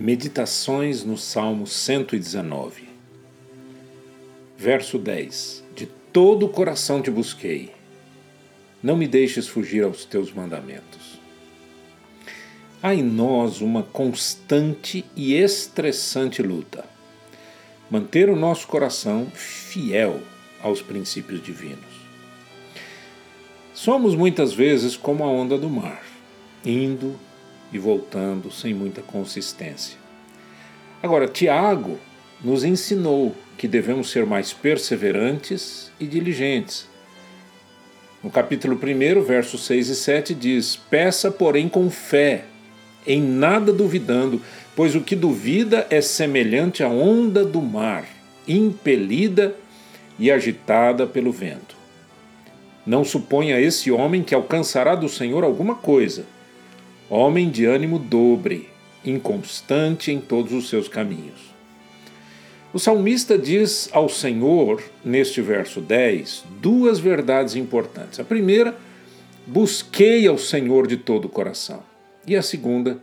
Meditações no Salmo 119, verso 10: De todo o coração te busquei, não me deixes fugir aos teus mandamentos. Há em nós uma constante e estressante luta. Manter o nosso coração fiel aos princípios divinos. Somos muitas vezes como a onda do mar, indo e voltando sem muita consistência. Agora, Tiago nos ensinou que devemos ser mais perseverantes e diligentes. No capítulo 1, versos 6 e 7 diz: Peça, porém, com fé, em nada duvidando, pois o que duvida é semelhante à onda do mar, impelida e agitada pelo vento. Não suponha esse homem que alcançará do Senhor alguma coisa homem de ânimo dobre, inconstante em todos os seus caminhos. O salmista diz ao Senhor, neste verso 10, duas verdades importantes. A primeira, busquei ao Senhor de todo o coração. E a segunda,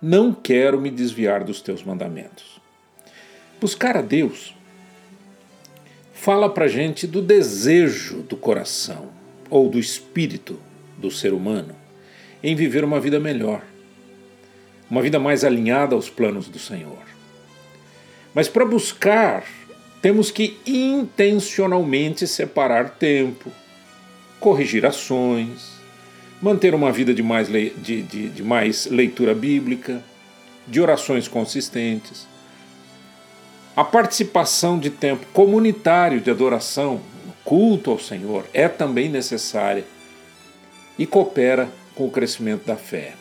não quero me desviar dos teus mandamentos. Buscar a Deus fala para gente do desejo do coração ou do espírito do ser humano em viver uma vida melhor, uma vida mais alinhada aos planos do Senhor. Mas para buscar, temos que intencionalmente separar tempo, corrigir ações, manter uma vida de mais, de, de, de mais leitura bíblica, de orações consistentes. A participação de tempo comunitário de adoração, culto ao Senhor, é também necessária e coopera com o crescimento da fé.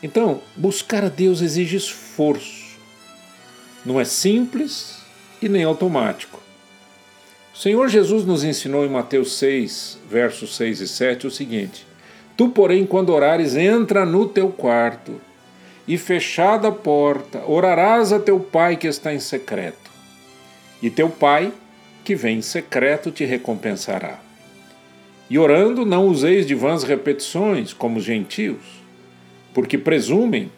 Então, buscar a Deus exige esforço. Não é simples e nem automático. O Senhor Jesus nos ensinou em Mateus 6, versos 6 e 7 o seguinte: Tu, porém, quando orares, entra no teu quarto e, fechada a porta, orarás a teu Pai que está em secreto. E teu Pai, que vem em secreto, te recompensará. E orando, não useis de vãs repetições, como os gentios, porque presumem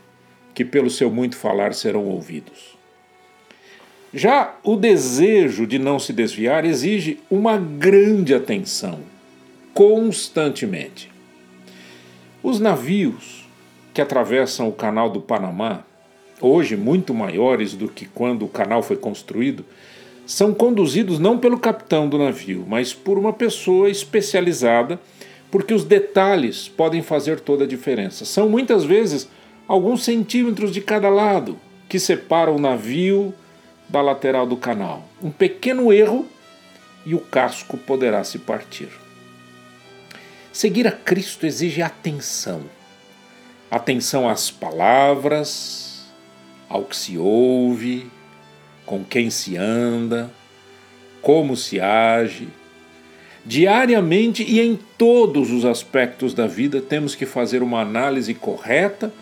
que pelo seu muito falar serão ouvidos. Já o desejo de não se desviar exige uma grande atenção, constantemente. Os navios que atravessam o canal do Panamá, hoje muito maiores do que quando o canal foi construído, são conduzidos não pelo capitão do navio, mas por uma pessoa especializada, porque os detalhes podem fazer toda a diferença. São muitas vezes alguns centímetros de cada lado que separam o navio da lateral do canal. Um pequeno erro e o casco poderá se partir. Seguir a Cristo exige atenção. Atenção às palavras, ao que se ouve, com quem se anda, como se age. Diariamente e em todos os aspectos da vida temos que fazer uma análise correta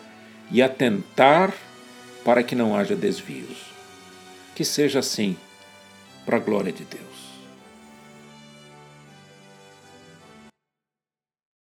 e atentar para que não haja desvios. Que seja assim, para a glória de Deus.